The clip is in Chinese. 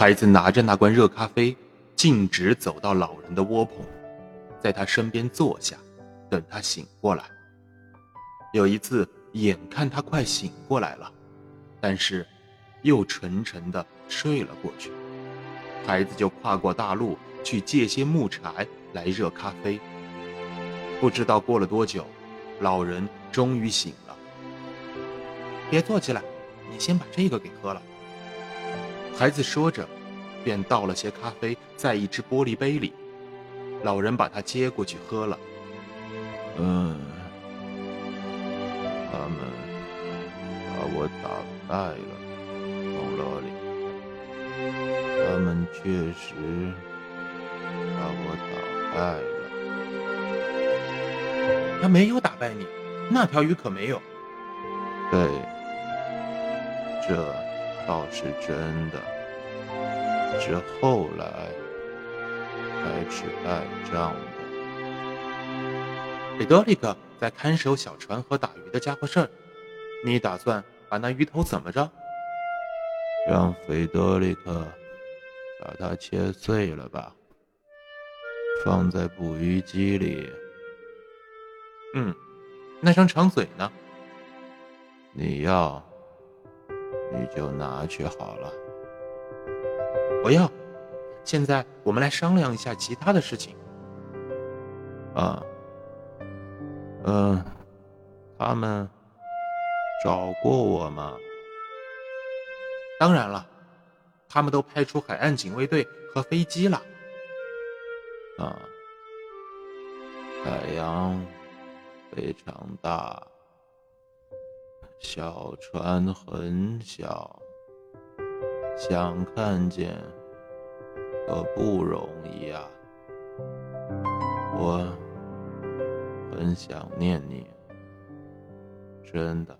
孩子拿着那罐热咖啡，径直走到老人的窝棚，在他身边坐下，等他醒过来。有一次，眼看他快醒过来了，但是又沉沉的睡了过去。孩子就跨过大路去借些木柴来热咖啡。不知道过了多久，老人终于醒了。别坐起来，你先把这个给喝了。孩子说着，便倒了些咖啡在一只玻璃杯里。老人把它接过去喝了。嗯。他们把我打败了，蒙罗里。他们确实把我打败了。他没有打败你，那条鱼可没有。对，这倒是真的。是后来开始赖账的。贝多利克。在看守小船和打鱼的家伙事儿，你打算把那鱼头怎么着？让菲德里克把它切碎了吧，放在捕鱼机里。嗯，那张长嘴呢？你要，你就拿去好了。我要。现在我们来商量一下其他的事情。啊。嗯，他们找过我吗？当然了，他们都派出海岸警卫队和飞机了。啊，海洋非常大，小船很小，想看见可不容易啊。我。很想念你，真的。